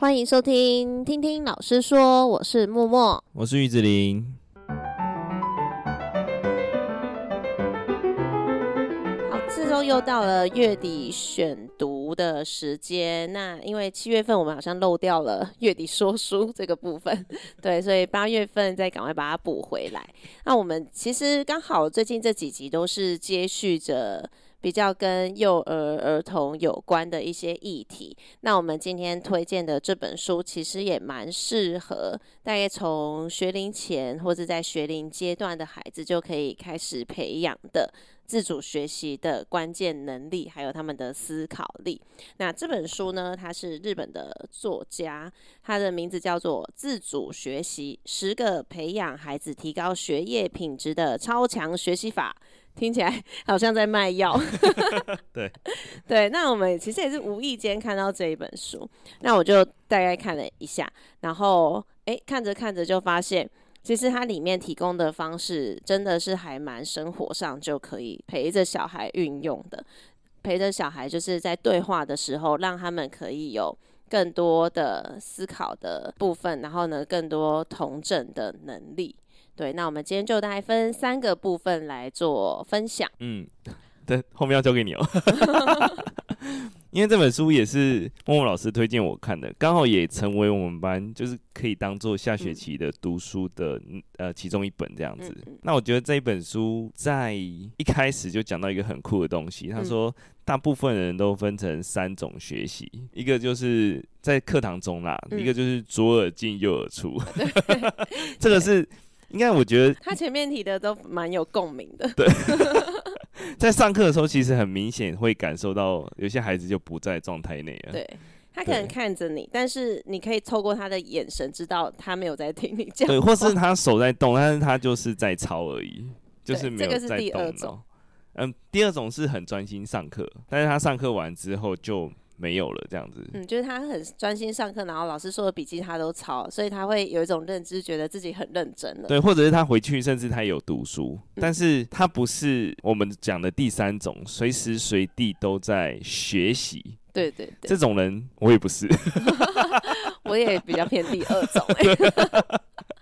欢迎收听，听听老师说，我是默默，我是玉子琳。好，这周又到了月底选读的时间。那因为七月份我们好像漏掉了月底说书这个部分，对，所以八月份再赶快把它补回来。那我们其实刚好最近这几集都是接续着。比较跟幼儿儿童有关的一些议题，那我们今天推荐的这本书其实也蛮适合大概从学龄前或者在学龄阶段的孩子就可以开始培养的自主学习的关键能力，还有他们的思考力。那这本书呢，它是日本的作家，他的名字叫做《自主学习：十个培养孩子提高学业品质的超强学习法》。听起来好像在卖药。对 对，那我们其实也是无意间看到这一本书，那我就大概看了一下，然后诶，看着看着就发现，其实它里面提供的方式真的是还蛮生活上就可以陪着小孩运用的，陪着小孩就是在对话的时候，让他们可以有更多的思考的部分，然后呢，更多同整的能力。对，那我们今天就大概分三个部分来做分享。嗯，对，后面要交给你哦。因为这本书也是默默老师推荐我看的，刚好也成为我们班就是可以当做下学期的读书的、嗯、呃其中一本这样子。嗯嗯、那我觉得这一本书在一开始就讲到一个很酷的东西，他说大部分人都分成三种学习，嗯、一个就是在课堂中啦，嗯、一个就是左耳进右耳出，嗯、这个是。应该我觉得他前面提的都蛮有共鸣的。对，在上课的时候，其实很明显会感受到有些孩子就不在状态内了。对，他可能看着你，但是你可以透过他的眼神知道他没有在听你讲。对，或是他手在动，但是他就是在抄而已，就是没有在动。这个是第二种。嗯，第二种是很专心上课，但是他上课完之后就。没有了，这样子。嗯，就是他很专心上课，然后老师说的笔记他都抄，所以他会有一种认知，觉得自己很认真了。对，或者是他回去，甚至他有读书，嗯、但是他不是我们讲的第三种，随时随地都在学习。对对对，这种人我也不是，我也比较偏第二种、欸。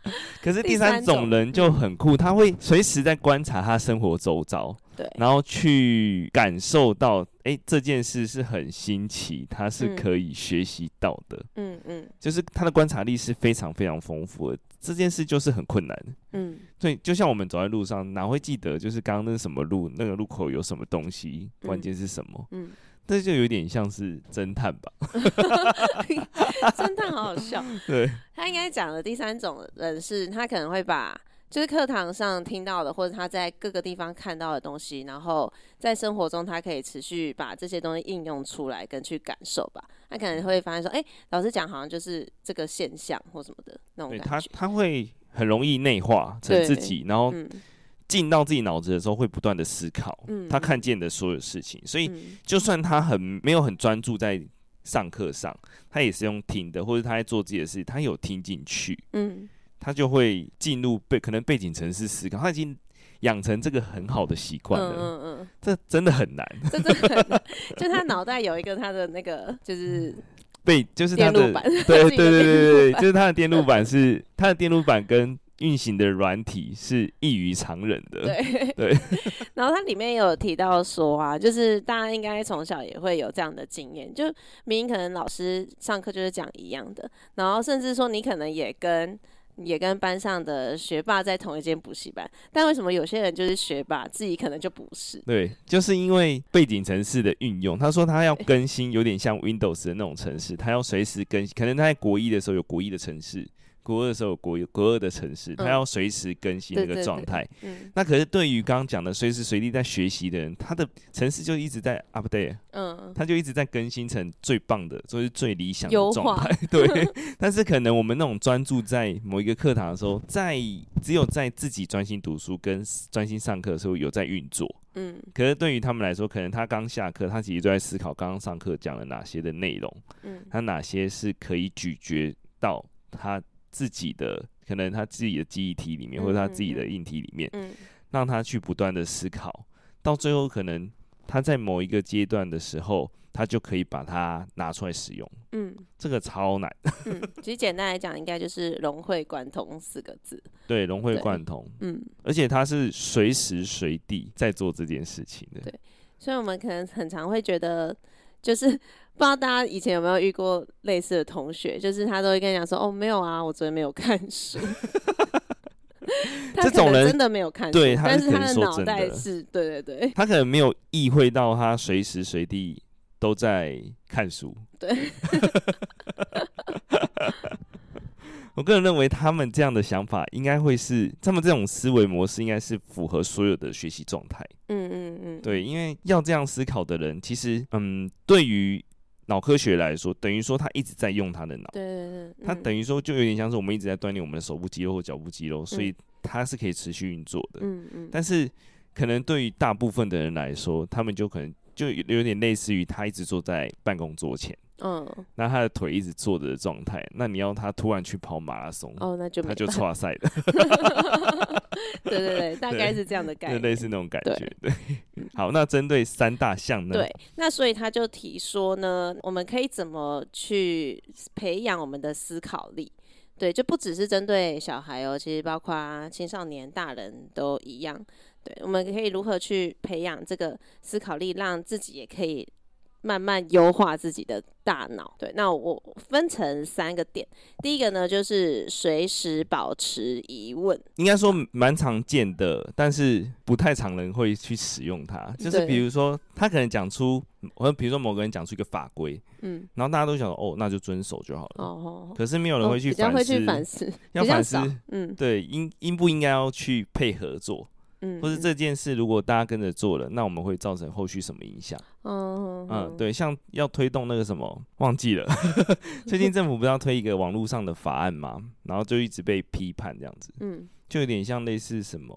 可是第三种人就很酷，他会随时在观察他生活周遭。对，然后去感受到，哎、欸，这件事是很新奇，他是可以学习到的。嗯嗯，就是他的观察力是非常非常丰富的。这件事就是很困难。嗯，所以就像我们走在路上，哪会记得就是刚刚那是什么路，那个路口有什么东西，关键是什么？嗯，这就有点像是侦探吧。侦探好好笑。对，他应该讲的第三种人是，他可能会把。就是课堂上听到的，或者他在各个地方看到的东西，然后在生活中他可以持续把这些东西应用出来，跟去感受吧。他可能会发现说，哎、欸，老师讲好像就是这个现象或什么的那种感觉。他他会很容易内化成自己，然后进到自己脑子的时候会不断的思考，嗯、他看见的所有事情。所以就算他很没有很专注在上课上，他也是用听的，或者他在做自己的事，他有听进去。嗯。他就会进入背，可能背景城市思考，他已经养成这个很好的习惯了。嗯嗯嗯，这真的很难，这真的很难。就他脑袋有一个他的那个，就是背，就是他的，对对对对对，就是他的电路板 是他的电路板跟运行的软体是异于常人的。对对。然后他里面有提到说啊，就是大家应该从小也会有这样的经验，就明明可能老师上课就是讲一样的，然后甚至说你可能也跟。也跟班上的学霸在同一间补习班，但为什么有些人就是学霸，自己可能就不是？对，就是因为背景城市的运用。他说他要更新，有点像 Windows 的那种城市，他要随时更新。可能他在国一的时候有国一的城市。国二的时候，国国二的城市，他要随时更新那个状态。嗯，那可是对于刚刚讲的随时随地在学习的人，他的城市就一直在 update。嗯，他就一直在更新成最棒的，就是最理想的状态。对，但是可能我们那种专注在某一个课堂的时候，在只有在自己专心读书跟专心上课的时候有在运作。嗯，可是对于他们来说，可能他刚下课，他其实就在思考刚刚上课讲了哪些的内容。嗯，他哪些是可以咀嚼到他。自己的可能，他自己的记忆体里面，或者他自己的硬体里面，让他去不断的思考，到最后可能他在某一个阶段的时候，他就可以把它拿出来使用。嗯，这个超难。嗯，其实简单来讲，应该就是融会贯通四个字。对，融会贯通。嗯，而且他是随时随地在做这件事情的。对，所以我们可能很常会觉得，就是不知道大家以前有没有遇过类似的同学，就是他都会跟你讲说：“哦，没有啊，我昨天没有看书。”这种人真的没有看书，对，但是他的脑袋是对对对，他可能没有意会到他随时随地都在看书。对，我个人认为他们这样的想法应该会是，他们这种思维模式应该是符合所有的学习状态。嗯嗯嗯，对，因为要这样思考的人，其实嗯，对于。脑科学来说，等于说他一直在用他的脑，对对对，他等于说就有点像是我们一直在锻炼我们的手部肌肉或脚部肌肉，所以他是可以持续运作的。嗯嗯。但是可能对于大部分的人来说，他们就可能就有点类似于他一直坐在办公桌前。嗯，那他的腿一直坐着的状态，那你要他突然去跑马拉松，哦，那就他就岔赛的。对对对，大概是这样的 概念，就类似那种感觉。对，对好，那针对三大项呢？对，那所以他就提说呢，我们可以怎么去培养我们的思考力？对，就不只是针对小孩哦，其实包括青少年、大人都一样。对，我们可以如何去培养这个思考力，让自己也可以。慢慢优化自己的大脑。对，那我分成三个点。第一个呢，就是随时保持疑问。应该说蛮常见的，但是不太常人会去使用它。就是比如说，他可能讲出，或者比如说某个人讲出一个法规，嗯，然后大家都想说，哦，那就遵守就好了。哦，可是没有人会去反思，哦，比较会去反思，要反思，嗯，对，应应不应该要去配合做？嗯，或是这件事如果大家跟着做了，那我们会造成后续什么影响？嗯嗯，对，像要推动那个什么，忘记了。最近政府不是要推一个网络上的法案吗，然后就一直被批判这样子。嗯，就有点像类似什么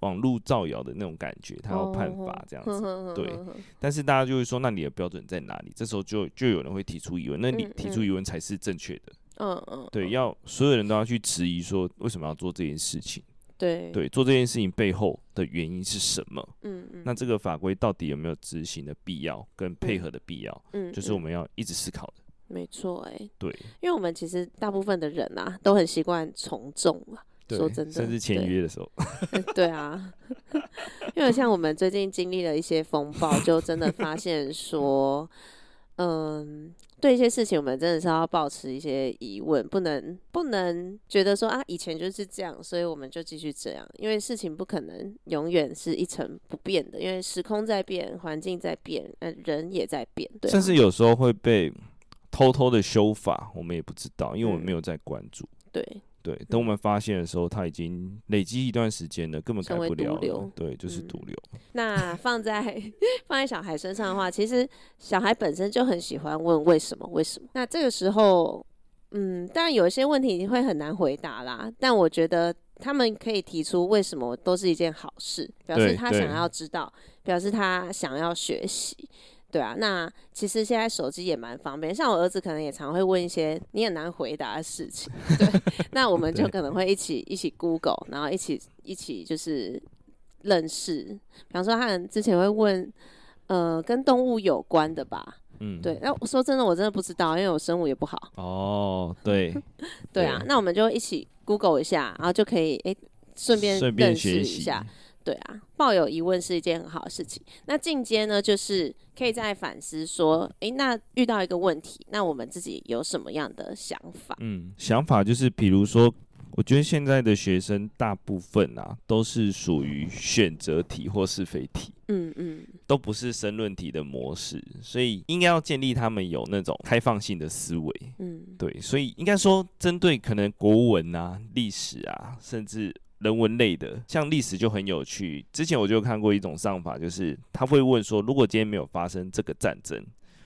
网络造谣的那种感觉，他要判罚这样子。对，但是大家就会说，那你的标准在哪里？这时候就就有人会提出疑问，那你提出疑问才是正确的。嗯嗯，对，要所有人都要去质疑说，为什么要做这件事情？对对，做这件事情背后的原因是什么？嗯嗯，那这个法规到底有没有执行的必要跟配合的必要？嗯，就是我们要一直思考的。没错，哎，对，因为我们其实大部分的人啊，都很习惯从众啊。说真的，甚至签约的时候，对，对啊，因为像我们最近经历了一些风暴，就真的发现说，嗯。对一些事情，我们真的是要保持一些疑问，不能不能觉得说啊，以前就是这样，所以我们就继续这样，因为事情不可能永远是一成不变的，因为时空在变，环境在变，人也在变，对啊。甚至有时候会被偷偷的修法，我们也不知道，因为我们没有在关注。嗯，对。对，等我们发现的时候，它已经累积一段时间了，根本改不了了。对，就是毒瘤。嗯、那放在 放在小孩身上的话，其实小孩本身就很喜欢问为什么？为什么？那这个时候，嗯，当然有一些问题你会很难回答啦。但我觉得他们可以提出为什么，都是一件好事，表示他想要知道，表示他想要学习。对啊，那其实现在手机也蛮方便，像我儿子可能也常会问一些你很难回答的事情，对，那我们就可能会一起一起 Google，然后一起一起就是认识，比方说他们之前会问，呃，跟动物有关的吧，嗯，对，那我说真的，我真的不知道，因为我生物也不好。哦，对，对啊，那我们就一起 Google 一下，然后就可以哎，顺便认识一下。对啊，抱有疑问是一件很好的事情。那进阶呢，就是可以再反思说，诶，那遇到一个问题，那我们自己有什么样的想法？嗯，想法就是，比如说，我觉得现在的学生大部分啊，都是属于选择题或是非题，嗯嗯，都不是申论题的模式，所以应该要建立他们有那种开放性的思维，嗯，对，所以应该说，针对可能国文啊、历史啊，甚至。人文类的，像历史就很有趣。之前我就看过一种上法，就是他会问说，如果今天没有发生这个战争，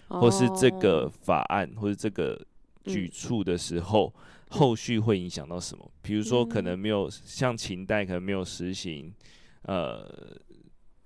或是这个法案，或是这个举措的时候，后续会影响到什么？比如说，可能没有像秦代，可能没有实行呃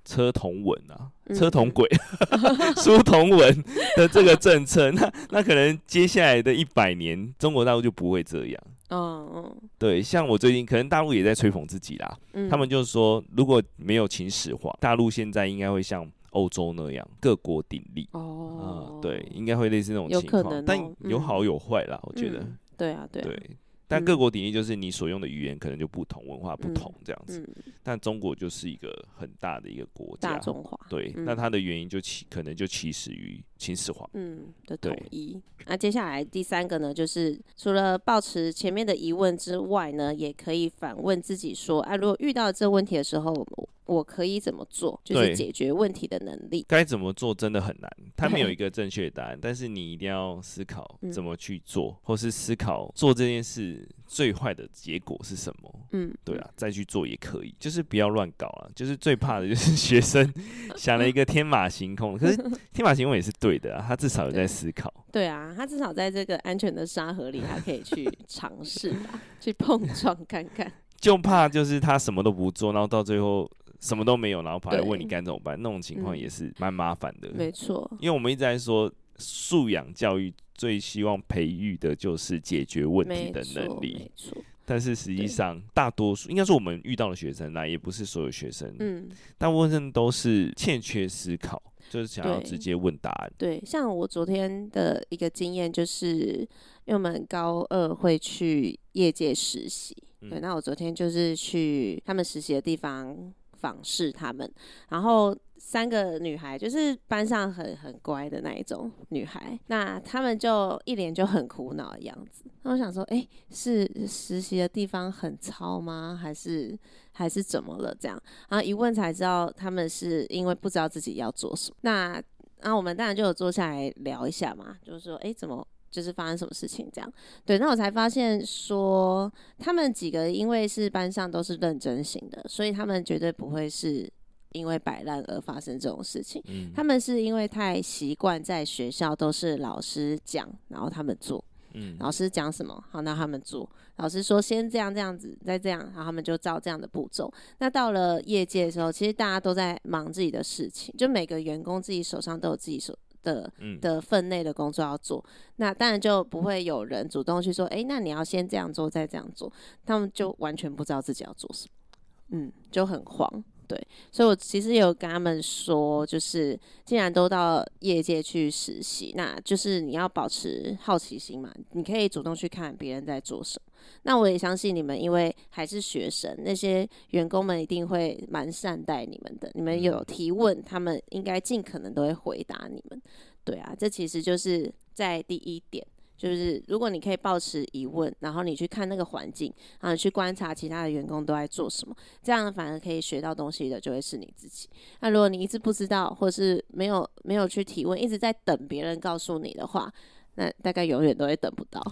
车同文啊，车同轨、书同文的这个政策，那那可能接下来的一百年，中国大陆就不会这样。嗯嗯，对，像我最近可能大陆也在吹捧自己啦，嗯、他们就是说，如果没有秦始皇，大陆现在应该会像欧洲那样各国鼎立。哦、嗯，对，应该会类似那种情况，哦、但有好有坏啦，嗯、我觉得。对啊，对啊。对但各国鼎立就是你所用的语言可能就不同，文化不同这样子。但中国就是一个很大的一个国家，大中华。对，嗯、那它的原因就起可能就起始于秦始皇。嗯的统一。那接下来第三个呢，就是除了保持前面的疑问之外呢，也可以反问自己说：哎、啊，如果遇到这个问题的时候。我可以怎么做？就是解决问题的能力。该怎么做真的很难，他没有一个正确答案。但是你一定要思考怎么去做，嗯、或是思考做这件事最坏的结果是什么。嗯，对啊，再去做也可以，就是不要乱搞啊。就是最怕的就是 学生想了一个天马行空，可是 天马行空也是对的啊，他至少有在思考。对，对啊，他至少在这个安全的沙盒里，他可以去 尝试吧，去碰撞看看。就怕就是他什么都不做，然后到最后。什么都没有，然后跑来问你该怎么办，那种情况也是蛮麻烦的。没错，因为我们一直在说素养教育，最希望培育的就是解决问题的能力。没错，但是实际上大多数应该说我们遇到的学生呢，也不是所有学生，嗯，大部分都是欠缺思考，就是想要直接问答案。对，对，像我昨天的一个经验就是，因为我们高二会去业界实习，嗯、对，那我昨天就是去他们实习的地方。访视他们，然后三个女孩就是班上很很乖的那一种女孩，那他们就一脸就很苦恼的样子。那我想说，哎，是实习的地方很糙吗？还是 还是怎么了？这样，然后一问才知道，他们是因为不知道自己要做什么。那那我们当然就有坐下来聊一下嘛，就是说，哎，怎么？就是发生什么事情这样，对，那我才发现说，他们几个因为是班上都是认真型的，所以他们绝对不会是因为摆烂而发生这种事情。嗯，他们是因为太习惯在学校都是老师讲，然后他们做。嗯，老师讲什么，好，那他们做。老师说先这样这样子，再这样，然后他们就照这样的步骤。那到了业界的时候，其实大家都在忙自己的事情，就每个员工自己手上都有自己手。的的分内的工作要做，那当然就不会有人主动去说，哎、欸，那你要先这样做，再这样做，他们就完全不知道自己要做什么，嗯，就很慌。对，所以我其实有跟他们说，就是既然都到业界去实习，那就是你要保持好奇心嘛，你可以主动去看别人在做什么。那我也相信你们，因为还是学生，那些员工们一定会蛮善待你们的。你们有提问，他们应该尽可能都会回答你们。对啊，这其实就是在第一点。就是如果你可以保持疑问，然后你去看那个环境，然后你去观察其他的员工都在做什么，这样反而可以学到东西的就会是你自己。那如果你一直不知道，或是没有没有去提问，一直在等别人告诉你的话，那大概永远都会等不到。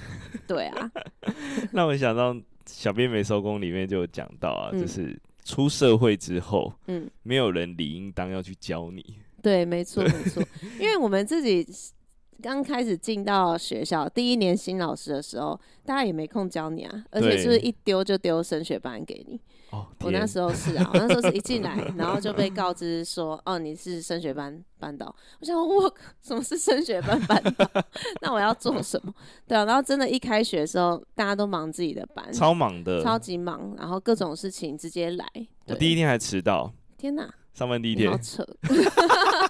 对啊。那我想到小编没收工里面就有讲到啊，嗯、就是出社会之后，嗯，没有人理应当要去教你。对，没错没错，因为我们自己。刚开始进到学校第一年新老师的时候，大家也没空教你啊，而且是不是一丢就丢升学班给你？哦，我那时候是啊，我那时候是一进来，然后就被告知说，哦，你是升学班班导。我想，我什么是升学班班导？那我要做什么？对啊，然后真的，一开学的时候，大家都忙自己的班，超忙的，超级忙，然后各种事情直接来。我第一天还迟到，天哪！上班第一天，好扯。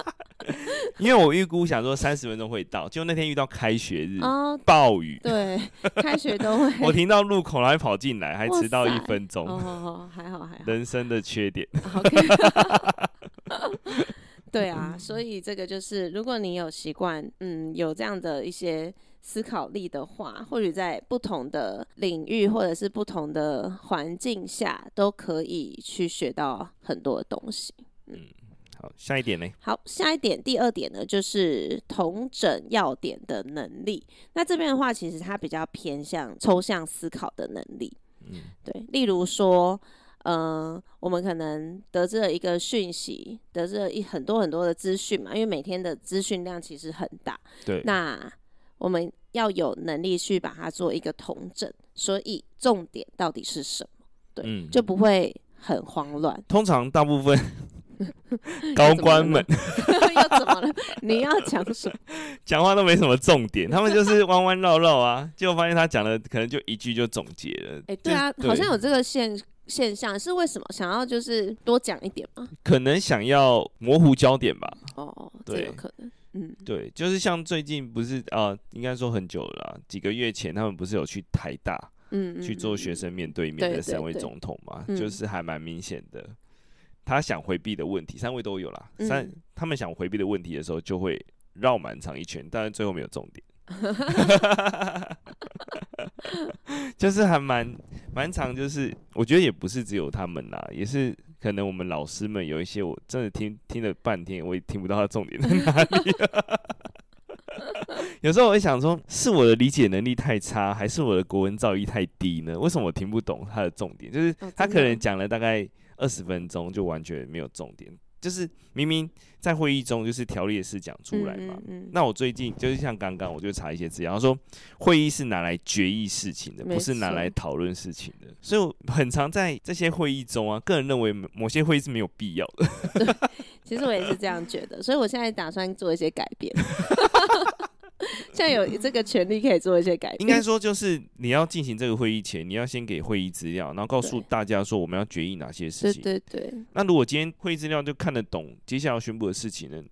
因为我预估想说三十分钟会到，就那天遇到开学日，哦、暴雨，对，开学都会。我停到路口，然后还跑进来，还迟到一分钟。哦，哦，还好还好。人生的缺点。对啊，所以这个就是，如果你有习惯，嗯，有这样的一些思考力的话，或许在不同的领域或者是不同的环境下，都可以去学到很多的东西。嗯。好，下一点呢？好，下一点，第二点呢，就是同整要点的能力。那这边的话，其实它比较偏向抽象思考的能力。嗯，对。例如说，嗯、呃，我们可能得知了一个讯息，得知了一很多很多的资讯嘛，因为每天的资讯量其实很大。对。那我们要有能力去把它做一个统整，所以重点到底是什么？对，嗯、就不会很慌乱。通常大部分。高官们 要怎么了？你要讲什么？讲话都没什么重点，他们就是弯弯绕绕啊。结果发现他讲的可能就一句就总结了。哎、欸，对啊，好像有这个现现象，是为什么？想要就是多讲一点吗？可能想要模糊焦点吧。哦，对，可能。嗯，对，就是像最近不是啊、呃，应该说很久了啦，几个月前他们不是有去台大，嗯，去做学生面对面的三位总统嘛，就是还蛮明显的，他想回避的问题，三位都有啦，三、嗯、他们想回避的问题的时候，就会绕蛮长一圈，但是最后没有重点。就是还蛮蛮长，就是我觉得也不是只有他们啦，也是可能我们老师们有一些，我真的听听了半天，我也听不到他重点在哪里。有时候我会想说，是我的理解能力太差，还是我的国文造诣太低呢？为什么我听不懂他的重点？就是他可能讲了大概二十分钟，就完全没有重点。就是明明在会议中就是条列式讲出来嘛，嗯嗯嗯，那我最近就是像刚刚我就查一些资料，他说会议是拿来决议事情的，不是拿来讨论事情的，所以我很常在这些会议中啊，个人认为某些会议是没有必要的。对，其实我也是这样觉得，所以我现在打算做一些改变。现在有 这个权利可以做一些改变。应该说，就是你要进行这个会议前，你要先给会议资料，然后告诉大家说我们要决议哪些事情。对对对。那如果今天会议资料就看得懂接下来要宣布的事情呢？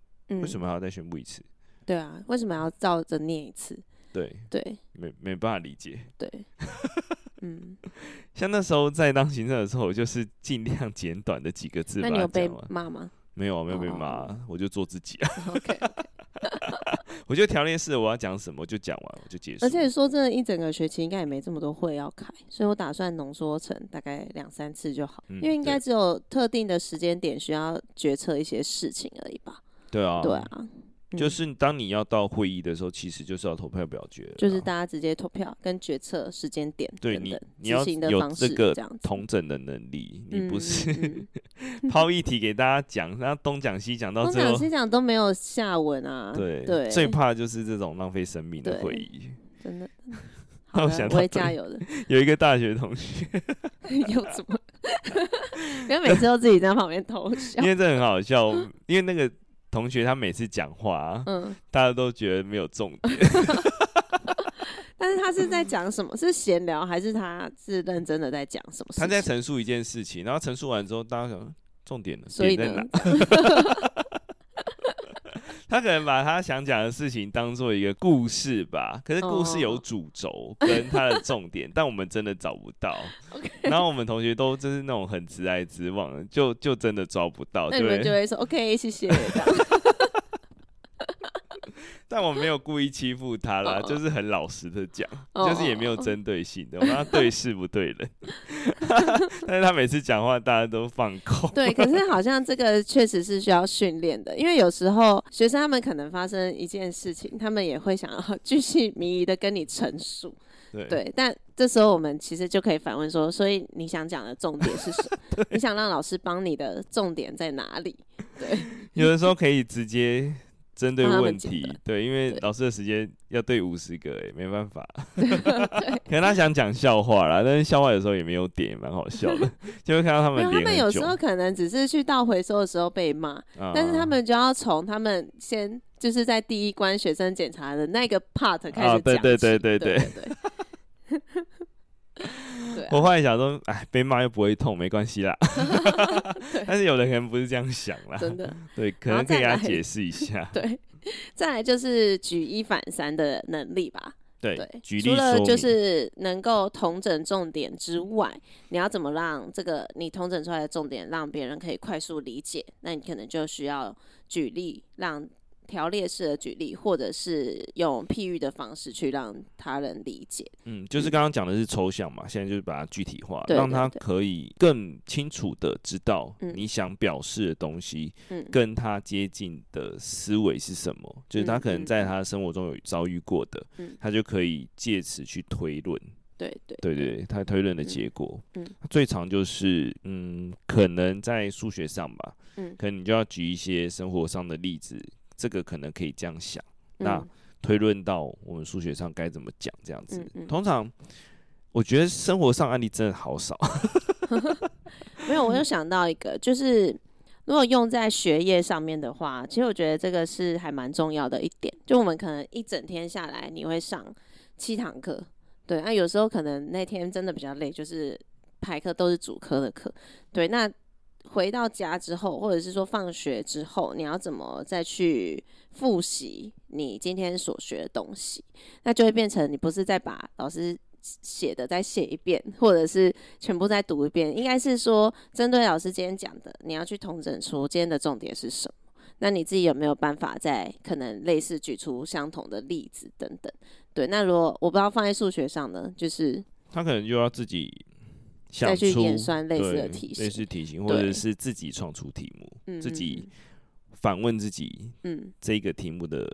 为什么还要再宣布一次？对啊，为什么要照着念一次？对对，没没办法理解。对，嗯，像那时候在当行政的时候，我就是尽量简短的几个字。那你有被骂吗？没有，没有被骂，oh. 我就做自己啊。OK。我觉得条列式我要讲什么就讲完，我就结束。而且说真的，一整个学期应该也没这么多会要开，所以我打算浓缩成大概两三次就好，嗯、因为应该只有特定的时间点需要决策一些事情而已吧。对啊，对啊。就是当你要到会议的时候，其实就是要投票表决，就是大家直接投票跟决策时间点等等，对你，你要有这个同整的能力，你不是 抛议题给大家讲，然后东讲西讲到最后，东讲西讲都没有下文啊。对对，最怕就是这种浪费生命的会议，真的。我想我会加油的。有一个大学同学，又怎么？因为每次都自己在旁边偷笑，因为这很好笑，因为那个。同学他每次讲话，嗯，大家都觉得没有重点。但是他是在讲什么？是闲聊还是他是认真的在讲什么？他在陈述一件事情，然后陈述完之后，大家想重点呢？所以呢？他可能把他想讲的事情当做一个故事吧，可是故事有主轴跟他的重点，哦、但我们真的找不到。然后我们同学都就是那种很直来直往，就就真的抓不到。那你们就会说 OK，谢谢。但我没有故意欺负他啦，就是很老实的讲，就是也没有针对性的，我让他对事不对人。但是他每次讲话，大家都放空。对，可是好像这个确实是需要训练的，因为有时候学生他们可能发生一件事情，他们也会想要巨细靡遗的跟你陈述。对，对，但这时候我们其实就可以反问说：所以你想讲的重点是什么？你想让老师帮你的重点在哪里？对，有的时候可以直接。针对问题，对，因为老师的时间要对五十个，哎，没办法。可能他想讲笑话啦，但是笑话有时候也没有点，蛮好笑的，就会看到他们。他们有时候可能只是去倒回收的时候被骂，嗯、但是他们就要从他们先就是在第一关学生检查的那个 part 开始讲、啊。对对对对对对。我后来想说，哎，被骂又不会痛，没关系啦。但是有的人不是这样想啦，真的。对，可能可以给他解释一下。对，再来就是举一反三的能力吧。对，对举例除了就是能够统整重点之外，你要怎么让这个你统整出来的重点让别人可以快速理解？那你可能就需要举例让。条列式的举例，或者是用譬喻的方式去让他人理解。嗯，就是刚刚讲的是抽象嘛，嗯、现在就是把它具体化，让他可以更清楚的知道你想表示的东西，嗯，跟他接近的思维是什么，嗯、就是他可能在他生活中有遭遇过的，嗯，他就可以借此去推论。对对对对，他推论的结果，嗯，嗯最常就是嗯，可能在数学上吧，嗯，可能你就要举一些生活上的例子。这个可能可以这样想，那推论到我们数学上该怎么讲？这样子，通常我觉得生活上案例真的好少。没有，我有想到一个，就是如果用在学业上面的话，其实我觉得这个是还蛮重要的一点。就我们可能一整天下来，你会上七堂课，对，那有时候可能那天真的比较累，就是排课都是主科的课。对，那回到家之后，或者是说放学之后，你要怎么再去复习你今天所学的东西？那就会变成你不是再把老师写的再写一遍，或者是全部再读一遍，应该是说针对老师今天讲的，你要去统整出今天的重点是什么。那你自己有没有办法在可能类似举出相同的例子等等？对，那如果我不知道放在数学上呢，就是他可能就要自己再去演算类似的题型，类似题型，或者是自己创出题目，自己反问自己，嗯，这个题目的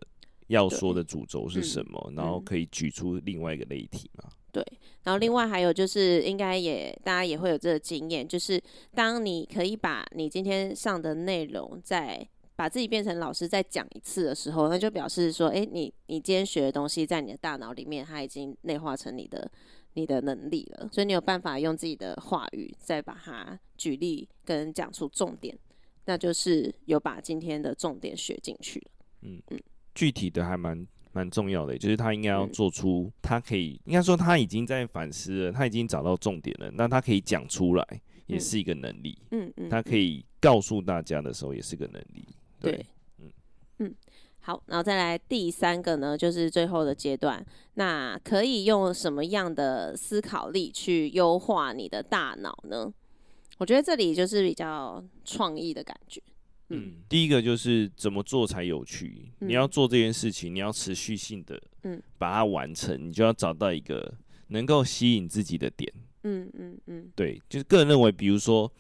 要说的主轴是什么，然后可以举出另外一个类题嘛？对，然后另外还有就是，应该也大家也会有这个经验，就是当你可以把你今天上的内容再把自己变成老师再讲一次的时候，那就表示说，哎，你你今天学的东西在你的大脑里面，它已经内化成你的你的能力了，所以你有办法用自己的话语再把它举例跟讲出重点，那就是有把今天的重点学进去了。嗯嗯，具体的还蛮蛮重要的，就是他应该要做出，他可以应该说他已经在反思了，他已经找到重点了，那他可以讲出来，也是一个能力。嗯嗯，他可以告诉大家的时候，也是个能力。对，对，嗯嗯，好，然后再来第三个呢，就是最后的阶段，那可以用什么样的思考力去优化你的大脑呢？我觉得这里就是比较创意的感觉。嗯，嗯，第一个就是怎么做才有趣？嗯，你要做这件事情，你要持续性的，嗯，把它完成，你就要找到一个能够吸引自己的点。嗯嗯嗯，对，就是个人认为，比如说，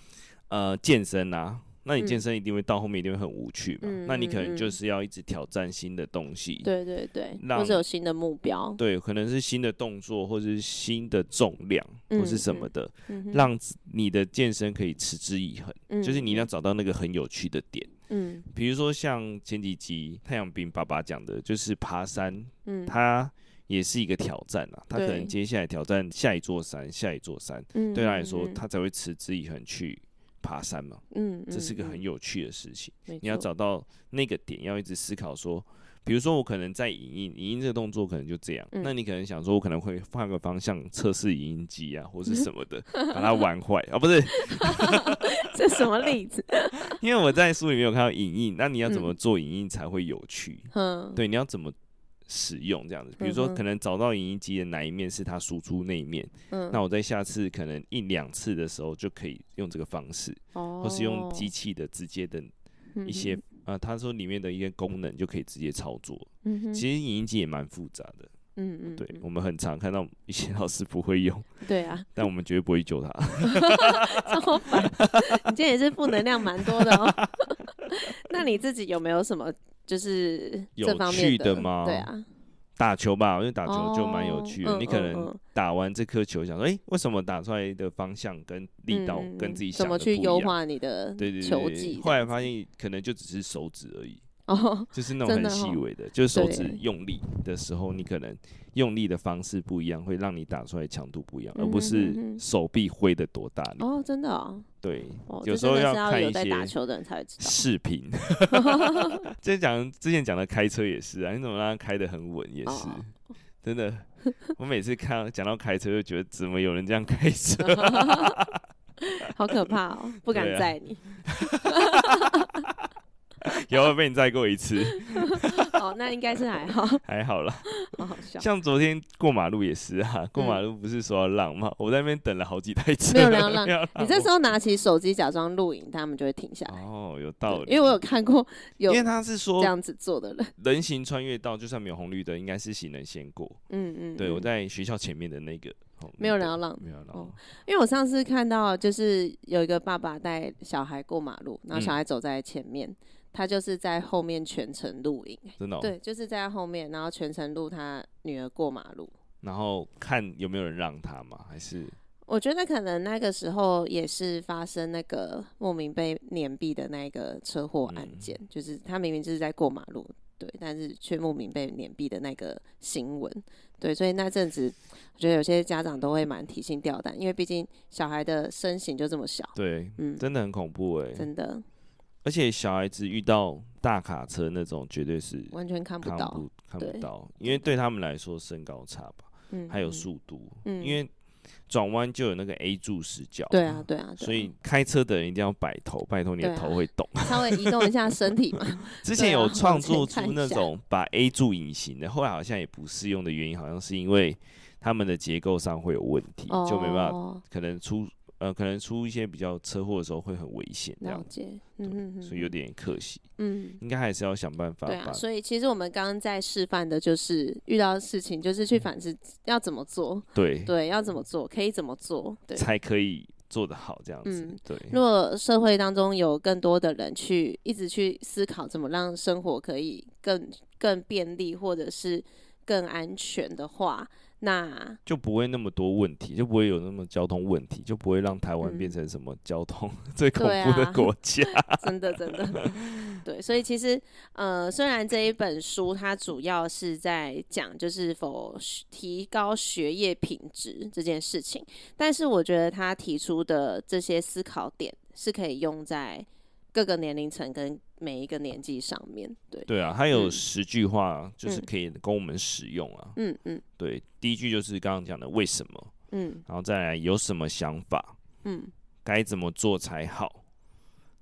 呃，健身啊。那你健身一定会到后面一定会很无趣嘛？嗯、那你可能就是要一直挑战新的东西，对对对，或是有新的目标，对，可能是新的动作，或者是新的重量，嗯、或是什么的，嗯、让你的健身可以持之以恒。嗯、就是你要找到那个很有趣的点，嗯，比如说像前几集太阳饼爸爸讲的，就是爬山，嗯，它也是一个挑战啊，他可能接下来挑战下一座山，下一座山，嗯、对他来说，他才会持之以恒去。爬山嘛，嗯，这是个很有趣的事情。嗯嗯、你要找到那个点，要一直思考说，比如说我可能在影印，影印这个动作可能就这样。嗯、那你可能想说，我可能会换个方向测试影印机啊，或是什么的，嗯、把它玩坏啊？不是，这什么例子？因为我在书里面有看到影印，那你要怎么做影印才会有趣？嗯，对，你要怎么？使用这样子，比如说可能找到影印机的哪一面是它输出那一面，嗯、那我在下次可能一两次的时候就可以用这个方式，哦、或是用机器的直接的一些、啊，他说里面的一些功能就可以直接操作。其实影印机也蛮复杂的，嗯嗯，对，我们很常看到一些老师不会用，对啊，但我们绝对不会救他。你今天也是负能量蛮多的哦。那你自己有没有什么？就是有趣的吗？对啊，打球吧，因为打球就蛮有趣的。哦、你可能打完这颗球，想说，哎、欸，为什么打出来的方向跟力道跟自己想的不一样？怎么去优化你的球技？后来发现，可能就只是手指而已。哦，就是那种很细微的，的哦、就是手指用力的时候，你可能用力的方式不一样，会让你打出来强度不一样，而不是手臂挥的多大力。哦，真的哦。对，哦、有时候要看一些视频。之前讲之前讲的开车也是啊，你怎么让他开的很稳也是，哦、真的。我每次看讲到开车，就觉得怎么有人这样开车，好可怕哦，不敢载你。有被你再过一次？哦，那应该是还好，还好啦。好好笑。像昨天过马路也是啊，过马路不是说要让吗？我在那边等了好几台车，没有人要让。你这时候拿起手机假装录影，他们就会停下来。哦，有道理。因为我有看过，有因为他是说这样子做的人，人行穿越道就算没有红绿灯，应该是行人先过。嗯嗯。对，我在学校前面的那个，没有人要让，没有让。因为我上次看到，就是有一个爸爸带小孩过马路，然后小孩走在前面。他就是在后面全程录影，真的、哦？对，就是在后面，然后全程录他女儿过马路，然后看有没有人让他嘛？还是？我觉得可能那个时候也是发生那个莫名被碾毙的那个车祸案件，嗯、就是他明明就是在过马路，对，但是却莫名被碾毙的那个新闻，对，所以那阵子我觉得有些家长都会蛮提心吊胆，因为毕竟小孩的身形就这么小，对，嗯，真的很恐怖哎、欸，真的。而且小孩子遇到大卡车那种，绝对是完全看不到，看不到，因为对他们来说身高差吧，嗯，还有速度，嗯，因为转弯就有那个 A 柱死角。对啊，对啊。所以开车的人一定要摆头，拜托你的头会动，啊，稍微移动一下身体嘛。之前有创作出那种把 A 柱隐形的，后来好像也不适用的原因，好像是因为他们的结构上会有问题，哦，就没办法，可能出。呃，可能出一些比较车祸的时候会很危险，这样子，嗯哼哼，所以有点可惜，嗯，应该还是要想办法。对啊，所以其实我们刚刚在示范的就是遇到事情，就是去反思要怎么做，对对，要怎么做，可以怎么做，对，才可以做得好，这样子，嗯，对。如果社会当中有更多的人去一直去思考怎么让生活可以更更便利，或者是更安全的话。那就不会那么多问题，就不会有那么交通问题，就不会让台湾变成什么交通 最恐怖的国家。真的，真的，对。所以其实，呃，虽然这一本书它主要是在讲就是否提高学业品质这件事情，但是我觉得他提出的这些思考点是可以用在各个年龄层跟每一个年纪上面对对啊，它有十句话，就是可以供我们使用啊。嗯嗯，对，第一句就是刚刚讲的为什么，嗯，然后再来有什么想法，嗯，该怎么做才好。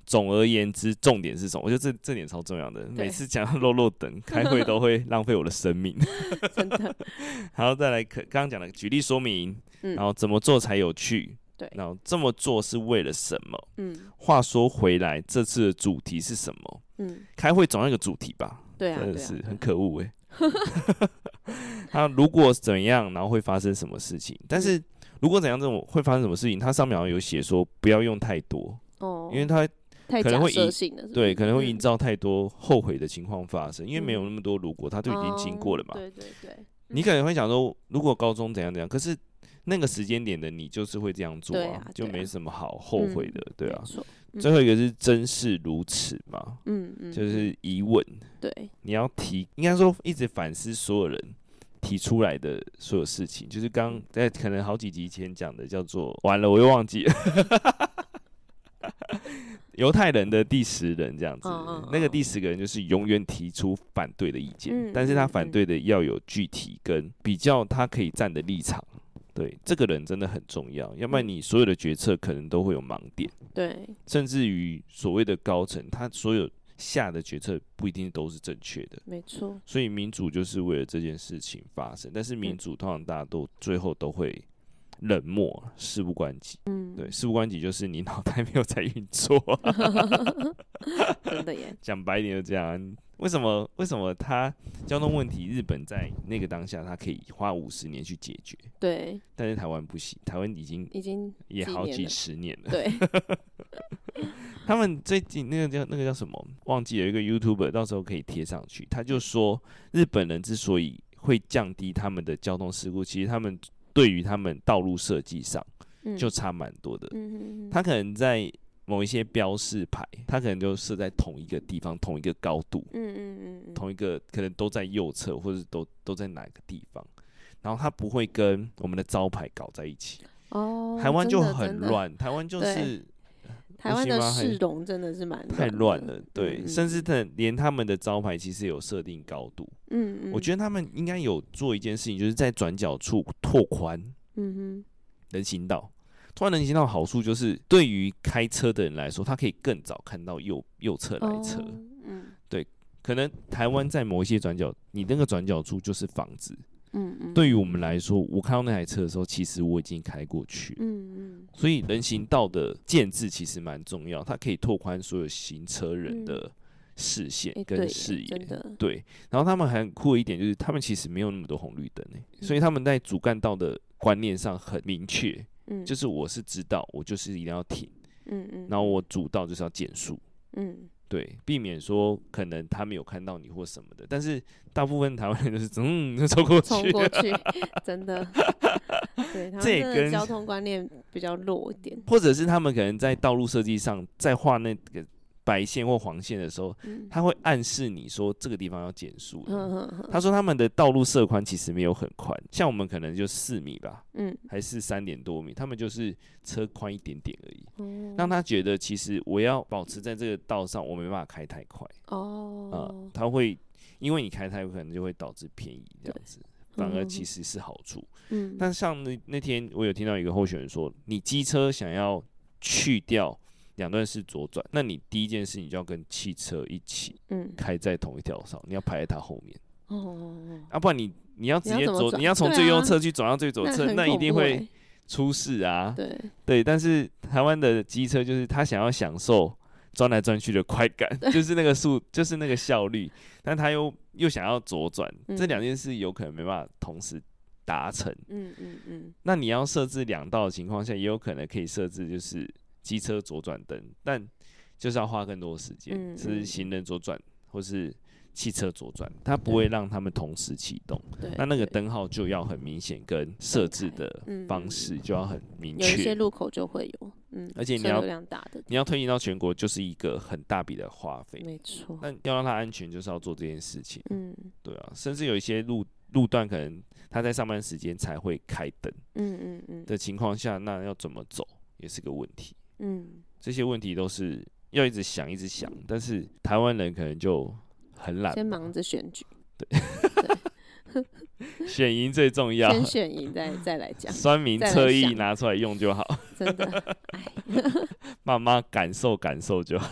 总而言之，重点是什么？我觉得这这点超重要的。每次讲漏漏等开会都会浪费我的生命，真的。然后再来可刚刚讲的举例说明，然后怎么做才有趣。对，然后这么做是为了什么？嗯，话说回来，这次的主题是什么？嗯，开会总要有个主题吧？对啊，真的是很可恶哎。他如果怎样，然后会发生什么事情？但是如果怎样，这种会发生什么事情？它上面好像有写说不要用太多哦，因为它可能会营对，可能会营造太多后悔的情况发生，因为没有那么多如果，他就已经经过了嘛。对对对，你可能会想说，如果高中怎样怎样，可是。那个时间点的你就是会这样做啊，啊就没什么好后悔的，对啊。最后一个是真是如此嘛？嗯嗯，就是疑问。对，你要提，应该说一直反思所有人提出来的所有事情，就是刚在可能好几集前讲的，叫做完了我又忘记了，犹太人的第十人这样子。嗯嗯、那个第十个人就是永远提出反对的意见，嗯、但是他反对的要有具体跟比较，他可以站的立场。对，这个人真的很重要，要不然你所有的决策可能都会有盲点。对，甚至于所谓的高层，他所有下的决策不一定都是正确的。没错。所以民主就是为了这件事情发生，但是民主通常大家都最后都会冷漠，事不关己。嗯，对，事不关己就是你脑袋没有在运作。真的耶。讲白一点就这样。为什么？为什么他交通问题，日本在那个当下，他可以花五十年去解决？对。但是台湾不行，台湾已经已经也好几十年了。对。他们最近那个叫那个叫什么？忘记有一个 YouTuber，到时候可以贴上去。他就说，日本人之所以会降低他们的交通事故，其实他们对于他们道路设计上就差蛮多的。嗯。他可能在。某一些标示牌，它可能就设在同一个地方，同一个高度，嗯嗯嗯，同一个可能都在右侧，或者是都都在哪个地方，然后它不会跟我们的招牌搞在一起。哦，台湾就很乱，台湾就是台湾的市容真的是蛮太乱了，对，嗯、甚至他连他们的招牌其实有设定高度，嗯嗯，我觉得他们应该有做一件事情，就是在转角处拓宽，嗯哼，人行道。突然人行道好处，就是对于开车的人来说，他可以更早看到右右侧来车。Oh, 嗯，对，可能台湾在某一些转角，你那个转角处就是房子。嗯嗯。对于我们来说，我看到那台车的时候，其实我已经开过去。嗯嗯。所以人行道的建制其实蛮重要，它可以拓宽所有行车人的视线跟视野。嗯欸、对，对。然后他们还很酷的一点就是，他们其实没有那么多红绿灯、欸、所以他们在主干道的观念上很明确。嗯，就是我是知道，我就是一定要停，嗯嗯，然后我主道就是要减速，嗯，对，避免说可能他没有看到你或什么的，但是大部分台湾人都是嗯 就冲过去，冲过去，真的，对，他们的交通观念比较弱一点，或者是他们可能在道路设计上在画那个。白线或黄线的时候，他会暗示你说这个地方要减速。他说他们的道路设宽其实没有很宽，像我们可能就四米吧，嗯，还是三点多米，他们就是车宽一点点而已，让他觉得其实我要保持在这个道上，我没办法开太快。哦，他会因为你开太快，可能就会导致偏移这样子。反而其实是好处。嗯，但像那那天我有听到一个候选人说，你机车想要去掉两段式左转，那你第一件事你就要跟汽车一起，嗯，开在同一条上，你要排在它后面。哦，啊，不然你你要直接左，你要从最右侧去转到最左侧，那一定会出事啊。对对，但是台湾的机车就是他想要享受转来转去的快感，就是那个速，就是那个效率，但他又又想要左转，这两件事有可能没办法同时达成。嗯嗯嗯。那你要设置两道的情况下，也有可能可以设置就是机车左转灯，但就是要花更多的时间，是行人左转或是。汽车左转，它不会让他们同时启动。那那个灯号就要很明显，跟设置的方式就要很明确。有一些路口就会有，嗯，而且你要你要推行到全国，就是一个很大笔的花费。没错。那要让它安全，就是要做这件事情。嗯，对啊，甚至有一些路路段，可能他在上班时间才会开灯。嗯嗯嗯。的情况下，那要怎么走也是个问题。嗯，这些问题都是要一直想，一直想。但是台湾人可能就。很懒，先忙着选举，对，选赢最重要，先选赢再再来讲，酸民侧翼拿出来用就好，真的，慢慢感受感受就好，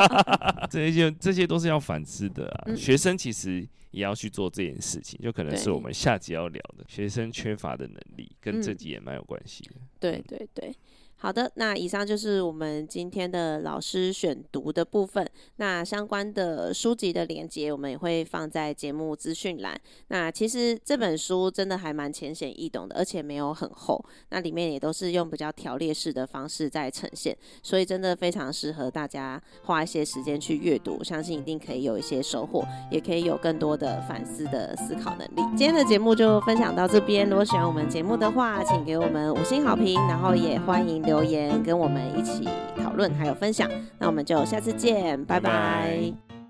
这些这些都是要反思的啊。嗯、学生其实也要去做这件事情，就可能是我们下集要聊的，学生缺乏的能力，跟这集也蛮有关系的。对对对。好的，那以上就是我们今天的老师选读的部分。那相关的书籍的连接，我们也会放在节目资讯栏。那其实这本书真的还蛮浅显易懂的，而且没有很厚。那里面也都是用比较条列式的方式在呈现，所以真的非常适合大家花一些时间去阅读，相信一定可以有一些收获，也可以有更多的反思的思考能力。今天的节目就分享到这边，如果喜欢我们节目的话，请给我们五星好评，然后也欢迎留言跟我们一起讨论还有分享，那我们就下次见，拜拜。